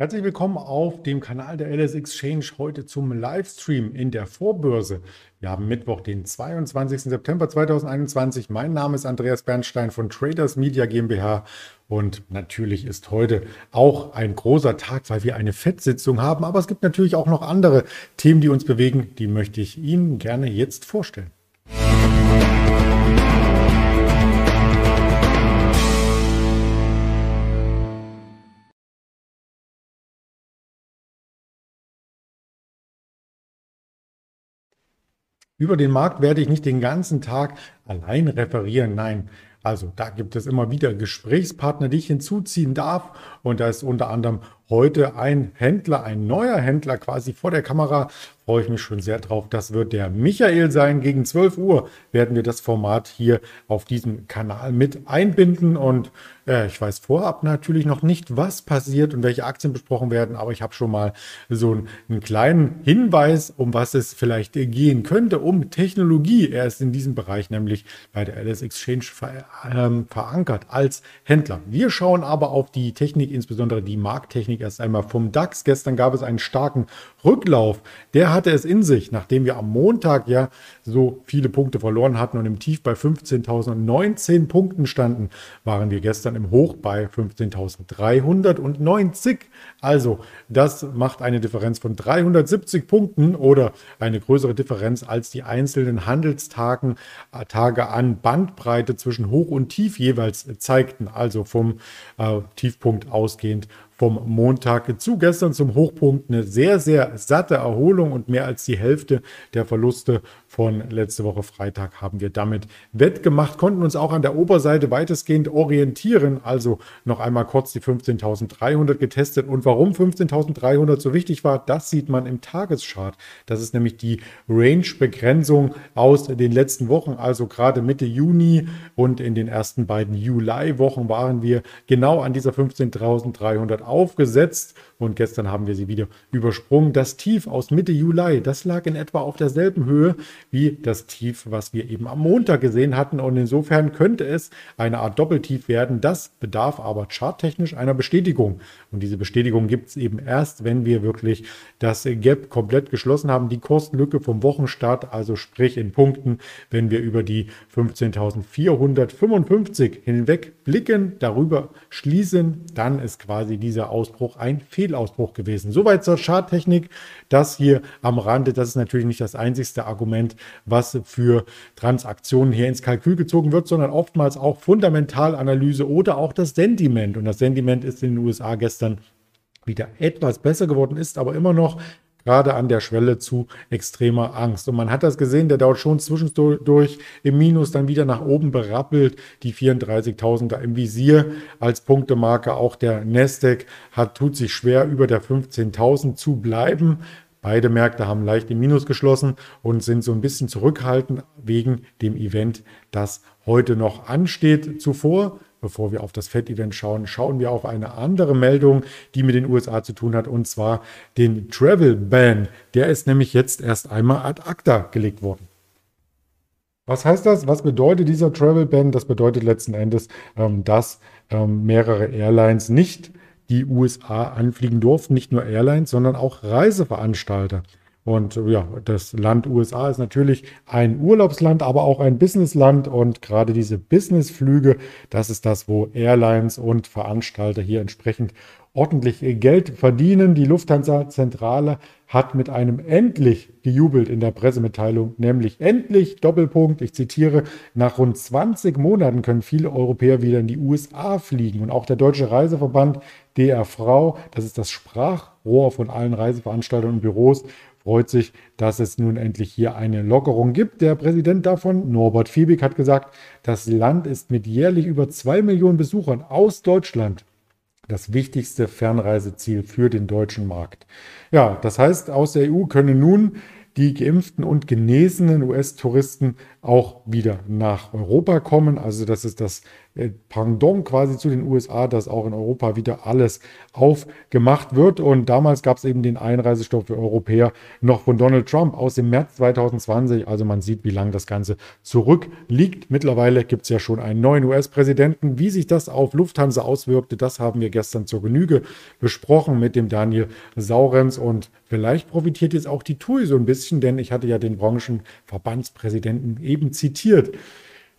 Herzlich willkommen auf dem Kanal der LS Exchange heute zum Livestream in der Vorbörse. Wir haben Mittwoch, den 22. September 2021. Mein Name ist Andreas Bernstein von Traders Media GmbH und natürlich ist heute auch ein großer Tag, weil wir eine FED-Sitzung haben. Aber es gibt natürlich auch noch andere Themen, die uns bewegen. Die möchte ich Ihnen gerne jetzt vorstellen. Über den Markt werde ich nicht den ganzen Tag allein referieren. Nein, also da gibt es immer wieder Gesprächspartner, die ich hinzuziehen darf. Und da ist unter anderem heute ein Händler, ein neuer Händler quasi vor der Kamera. Freue ich mich schon sehr drauf. Das wird der Michael sein. Gegen 12 Uhr werden wir das Format hier auf diesem Kanal mit einbinden. Und äh, ich weiß vorab natürlich noch nicht, was passiert und welche Aktien besprochen werden, aber ich habe schon mal so einen, einen, kleinen Hinweis, um was es vielleicht gehen könnte, um Technologie. Er ist in diesem Bereich nämlich bei der LS Exchange ver, ähm, verankert als Händler. Wir schauen aber auf die Technik, insbesondere die Markttechnik erst einmal vom DAX. Gestern gab es einen starken Rücklauf. Der hatte es in sich, nachdem wir am Montag ja so viele Punkte verloren hatten und im Tief bei 15.019 Punkten standen, waren wir gestern im Hoch bei 15.390. Also das macht eine Differenz von 370 Punkten oder eine größere Differenz als die einzelnen Handelstagen äh, Tage an Bandbreite zwischen Hoch und Tief jeweils zeigten. Also vom äh, Tiefpunkt ausgehend vom Montag zu gestern zum Hochpunkt eine sehr, sehr satte Erholung und mehr als die Hälfte der Verluste von letzte Woche Freitag haben wir damit wettgemacht, konnten uns auch an der Oberseite weitestgehend orientieren. Also noch einmal kurz die 15.300 getestet. Und warum 15.300 so wichtig war, das sieht man im Tageschart. Das ist nämlich die Range-Begrenzung aus den letzten Wochen. Also gerade Mitte Juni und in den ersten beiden Juli-Wochen waren wir genau an dieser 15.300 aufgesetzt. Und gestern haben wir sie wieder übersprungen. Das Tief aus Mitte Juli, das lag in etwa auf derselben Höhe wie das Tief, was wir eben am Montag gesehen hatten. Und insofern könnte es eine Art Doppeltief werden. Das bedarf aber charttechnisch einer Bestätigung. Und diese Bestätigung gibt es eben erst, wenn wir wirklich das Gap komplett geschlossen haben. Die Kurslücke vom Wochenstart, also sprich in Punkten, wenn wir über die 15.455 hinweg blicken, darüber schließen, dann ist quasi dieser Ausbruch ein Fehlausbruch gewesen. Soweit zur Charttechnik. Das hier am Rande, das ist natürlich nicht das einzigste Argument, was für Transaktionen hier ins Kalkül gezogen wird, sondern oftmals auch Fundamentalanalyse oder auch das Sentiment. Und das Sentiment ist in den USA gestern wieder etwas besser geworden, ist aber immer noch gerade an der Schwelle zu extremer Angst. Und man hat das gesehen, der dauert schon zwischendurch im Minus dann wieder nach oben berappelt, die 34.000er im Visier als Punktemarke. Auch der Nasdaq hat, tut sich schwer, über der 15.000 zu bleiben. Beide Märkte haben leicht im Minus geschlossen und sind so ein bisschen zurückhaltend wegen dem Event, das heute noch ansteht. Zuvor bevor wir auf das FED-Event schauen, schauen wir auf eine andere Meldung, die mit den USA zu tun hat, und zwar den Travel Ban. Der ist nämlich jetzt erst einmal ad acta gelegt worden. Was heißt das? Was bedeutet dieser Travel Ban? Das bedeutet letzten Endes, ähm, dass ähm, mehrere Airlines nicht die USA anfliegen durften, nicht nur Airlines, sondern auch Reiseveranstalter. Und ja, das Land USA ist natürlich ein Urlaubsland, aber auch ein Businessland. Und gerade diese Businessflüge, das ist das, wo Airlines und Veranstalter hier entsprechend ordentlich Geld verdienen. Die Lufthansa-Zentrale hat mit einem endlich gejubelt in der Pressemitteilung, nämlich endlich Doppelpunkt. Ich zitiere, nach rund 20 Monaten können viele Europäer wieder in die USA fliegen. Und auch der Deutsche Reiseverband DRV, das ist das Sprachrohr von allen Reiseveranstaltern und Büros, freut sich, dass es nun endlich hier eine Lockerung gibt. Der Präsident davon, Norbert Fiebig, hat gesagt, das Land ist mit jährlich über zwei Millionen Besuchern aus Deutschland das wichtigste Fernreiseziel für den deutschen Markt. Ja, das heißt, aus der EU können nun die geimpften und genesenen US-Touristen auch wieder nach Europa kommen. Also das ist das Pendant quasi zu den USA, dass auch in Europa wieder alles aufgemacht wird. Und damals gab es eben den Einreisestopp für Europäer noch von Donald Trump aus dem März 2020. Also man sieht, wie lange das Ganze zurückliegt. Mittlerweile gibt es ja schon einen neuen US-Präsidenten. Wie sich das auf Lufthansa auswirkte, das haben wir gestern zur Genüge besprochen mit dem Daniel Saurenz. Und vielleicht profitiert jetzt auch die TUI so ein bisschen, denn ich hatte ja den Branchenverbandspräsidenten eben zitiert.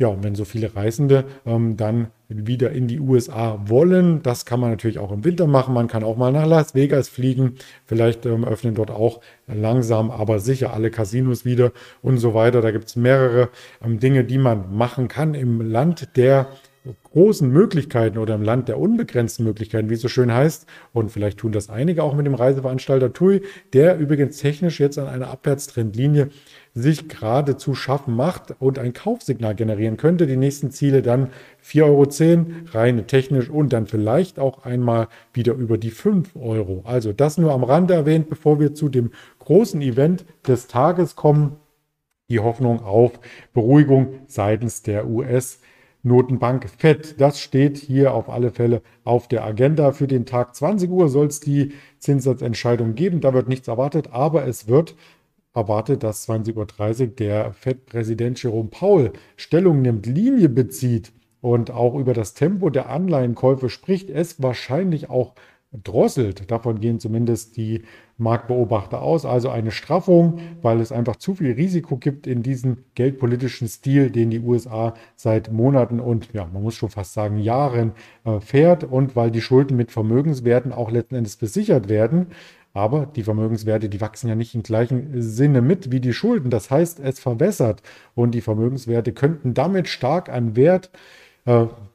Ja, und wenn so viele Reisende ähm, dann wieder in die USA wollen, das kann man natürlich auch im Winter machen. Man kann auch mal nach Las Vegas fliegen. Vielleicht ähm, öffnen dort auch langsam, aber sicher alle Casinos wieder und so weiter. Da gibt es mehrere ähm, Dinge, die man machen kann im Land der großen Möglichkeiten oder im Land der unbegrenzten Möglichkeiten, wie es so schön heißt. Und vielleicht tun das einige auch mit dem Reiseveranstalter TUI, der übrigens technisch jetzt an einer Abwärtstrendlinie sich gerade zu schaffen macht und ein Kaufsignal generieren könnte. Die nächsten Ziele dann 4,10 Euro, rein technisch und dann vielleicht auch einmal wieder über die 5 Euro. Also das nur am Rande erwähnt, bevor wir zu dem großen Event des Tages kommen. Die Hoffnung auf Beruhigung seitens der US- Notenbank FED. Das steht hier auf alle Fälle auf der Agenda. Für den Tag 20 Uhr soll es die Zinssatzentscheidung geben. Da wird nichts erwartet, aber es wird erwartet, dass 20.30 Uhr der FED-Präsident Jerome Powell Stellung nimmt, Linie bezieht und auch über das Tempo der Anleihenkäufe spricht, es wahrscheinlich auch drosselt. Davon gehen zumindest die Marktbeobachter aus. Also eine Straffung, weil es einfach zu viel Risiko gibt in diesem geldpolitischen Stil, den die USA seit Monaten und ja, man muss schon fast sagen Jahren äh, fährt und weil die Schulden mit Vermögenswerten auch letzten Endes besichert werden. Aber die Vermögenswerte, die wachsen ja nicht im gleichen Sinne mit wie die Schulden. Das heißt, es verwässert und die Vermögenswerte könnten damit stark an Wert äh,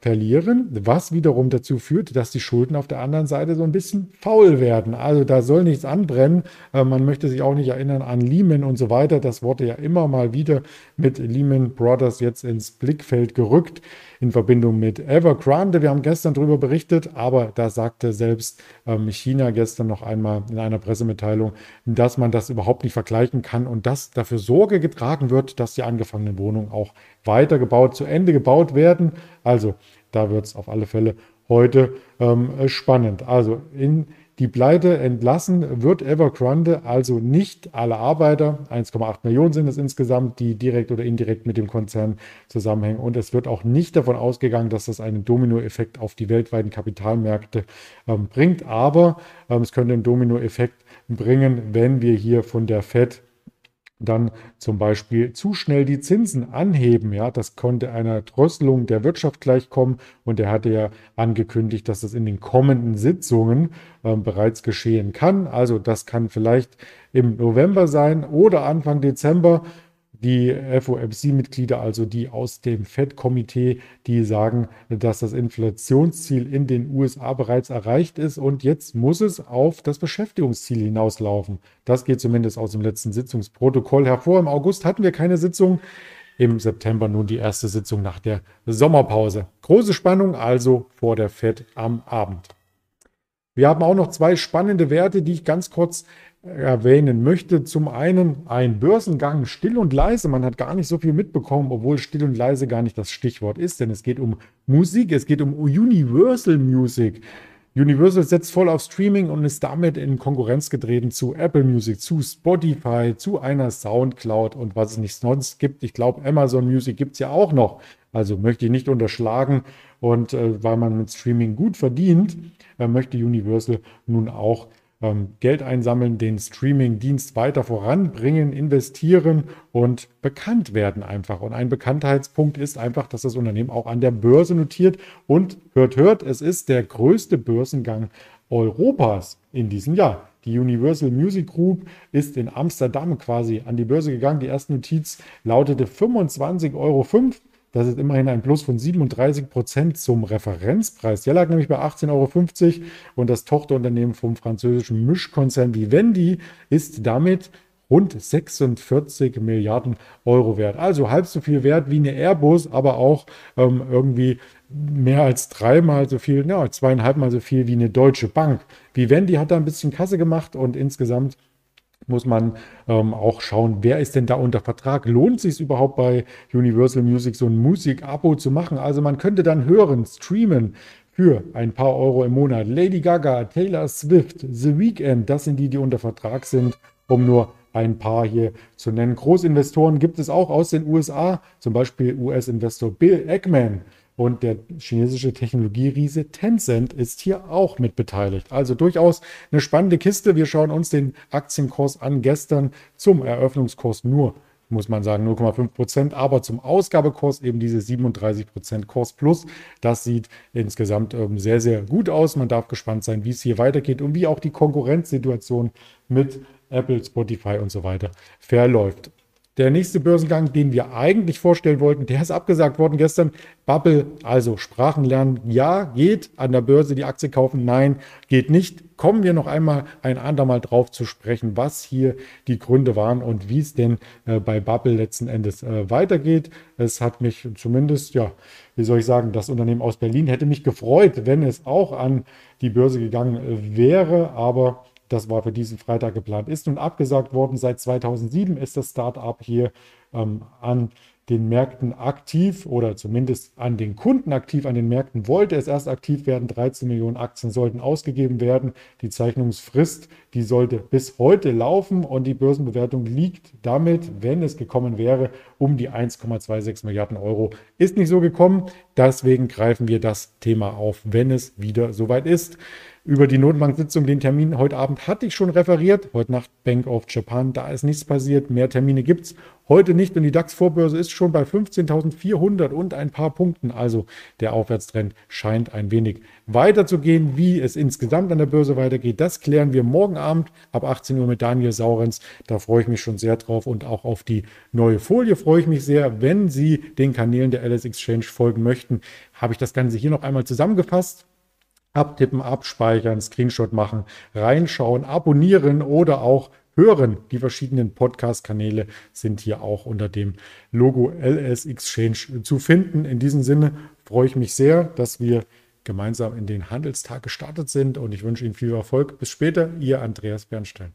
verlieren, was wiederum dazu führt, dass die Schulden auf der anderen Seite so ein bisschen faul werden. Also da soll nichts anbrennen. Äh, man möchte sich auch nicht erinnern an Lehman und so weiter. Das wurde ja immer mal wieder mit Lehman Brothers jetzt ins Blickfeld gerückt in Verbindung mit Evergrande. Wir haben gestern darüber berichtet, aber da sagte selbst ähm, China gestern noch einmal in einer Pressemitteilung, dass man das überhaupt nicht vergleichen kann und dass dafür Sorge getragen wird, dass die angefangenen Wohnungen auch weitergebaut, zu Ende gebaut werden. Also da wird es auf alle Fälle heute ähm, spannend. Also in die Pleite entlassen wird Evergrande also nicht alle Arbeiter. 1,8 Millionen sind es insgesamt, die direkt oder indirekt mit dem Konzern zusammenhängen. Und es wird auch nicht davon ausgegangen, dass das einen Dominoeffekt auf die weltweiten Kapitalmärkte ähm, bringt. Aber ähm, es könnte einen Dominoeffekt bringen, wenn wir hier von der Fed dann zum Beispiel zu schnell die Zinsen anheben. Ja, das konnte einer Drosselung der Wirtschaft gleichkommen und er hatte ja angekündigt, dass das in den kommenden Sitzungen äh, bereits geschehen kann. Also das kann vielleicht im November sein oder Anfang Dezember die FOMC-Mitglieder, also die aus dem FED-Komitee, die sagen, dass das Inflationsziel in den USA bereits erreicht ist und jetzt muss es auf das Beschäftigungsziel hinauslaufen. Das geht zumindest aus dem letzten Sitzungsprotokoll hervor. Im August hatten wir keine Sitzung. Im September nun die erste Sitzung nach der Sommerpause. Große Spannung also vor der FED am Abend. Wir haben auch noch zwei spannende Werte, die ich ganz kurz erwähnen möchte. Zum einen ein Börsengang still und leise. Man hat gar nicht so viel mitbekommen, obwohl still und leise gar nicht das Stichwort ist, denn es geht um Musik, es geht um Universal Music. Universal setzt voll auf Streaming und ist damit in Konkurrenz getreten zu Apple Music, zu Spotify, zu einer Soundcloud und was es nicht sonst gibt. Ich glaube, Amazon Music gibt es ja auch noch. Also möchte ich nicht unterschlagen. Und äh, weil man mit Streaming gut verdient, äh, möchte Universal nun auch ähm, Geld einsammeln, den Streaming-Dienst weiter voranbringen, investieren und bekannt werden einfach. Und ein Bekanntheitspunkt ist einfach, dass das Unternehmen auch an der Börse notiert und hört, hört, es ist der größte Börsengang Europas in diesem Jahr. Die Universal Music Group ist in Amsterdam quasi an die Börse gegangen. Die erste Notiz lautete 25,05 Euro. Das ist immerhin ein Plus von 37 Prozent zum Referenzpreis. Der lag nämlich bei 18,50 Euro und das Tochterunternehmen vom französischen Mischkonzern Vivendi ist damit rund 46 Milliarden Euro wert. Also halb so viel wert wie eine Airbus, aber auch ähm, irgendwie mehr als dreimal so viel, ja, zweieinhalb Mal so viel wie eine Deutsche Bank. Vivendi hat da ein bisschen Kasse gemacht und insgesamt muss man ähm, auch schauen, wer ist denn da unter Vertrag? Lohnt sich überhaupt bei Universal Music so ein Musik-Abo zu machen? Also man könnte dann hören, streamen für ein paar Euro im Monat. Lady Gaga, Taylor Swift, The Weeknd, das sind die, die unter Vertrag sind, um nur ein paar hier zu nennen. Großinvestoren gibt es auch aus den USA, zum Beispiel US-Investor Bill Eggman und der chinesische Technologieriese Tencent ist hier auch mit beteiligt. Also durchaus eine spannende Kiste. Wir schauen uns den Aktienkurs an. Gestern zum Eröffnungskurs nur, muss man sagen, 0,5 Prozent, aber zum Ausgabekurs eben diese 37 Prozent Kurs plus. Das sieht insgesamt ähm, sehr, sehr gut aus. Man darf gespannt sein, wie es hier weitergeht und wie auch die Konkurrenzsituation mit Apple, Spotify und so weiter verläuft. Der nächste Börsengang, den wir eigentlich vorstellen wollten, der ist abgesagt worden gestern. Bubble, also Sprachen lernen, ja, geht an der Börse die Aktie kaufen, nein, geht nicht. Kommen wir noch einmal ein andermal drauf zu sprechen, was hier die Gründe waren und wie es denn äh, bei Bubble letzten Endes äh, weitergeht. Es hat mich zumindest, ja, wie soll ich sagen, das Unternehmen aus Berlin hätte mich gefreut, wenn es auch an die Börse gegangen äh, wäre, aber das war für diesen Freitag geplant, ist nun abgesagt worden. Seit 2007 ist das Startup hier ähm, an den Märkten aktiv oder zumindest an den Kunden aktiv. An den Märkten wollte es erst aktiv werden. 13 Millionen Aktien sollten ausgegeben werden. Die Zeichnungsfrist, die sollte bis heute laufen und die Börsenbewertung liegt damit, wenn es gekommen wäre, um die 1,26 Milliarden Euro. Ist nicht so gekommen. Deswegen greifen wir das Thema auf, wenn es wieder soweit ist. Über die Notenbank-Sitzung, den Termin heute Abend hatte ich schon referiert. Heute Nacht Bank of Japan, da ist nichts passiert. Mehr Termine gibt es heute nicht und die DAX-Vorbörse ist schon bei 15.400 und ein paar Punkten. Also der Aufwärtstrend scheint ein wenig weiterzugehen. Wie es insgesamt an der Börse weitergeht, das klären wir morgen Abend ab 18 Uhr mit Daniel Saurenz. Da freue ich mich schon sehr drauf und auch auf die neue Folie freue ich mich sehr. Wenn Sie den Kanälen der LS Exchange folgen möchten, habe ich das Ganze hier noch einmal zusammengefasst abtippen, abspeichern, Screenshot machen, reinschauen, abonnieren oder auch hören. Die verschiedenen Podcast-Kanäle sind hier auch unter dem Logo LS Exchange zu finden. In diesem Sinne freue ich mich sehr, dass wir gemeinsam in den Handelstag gestartet sind und ich wünsche Ihnen viel Erfolg. Bis später, Ihr Andreas Bernstein.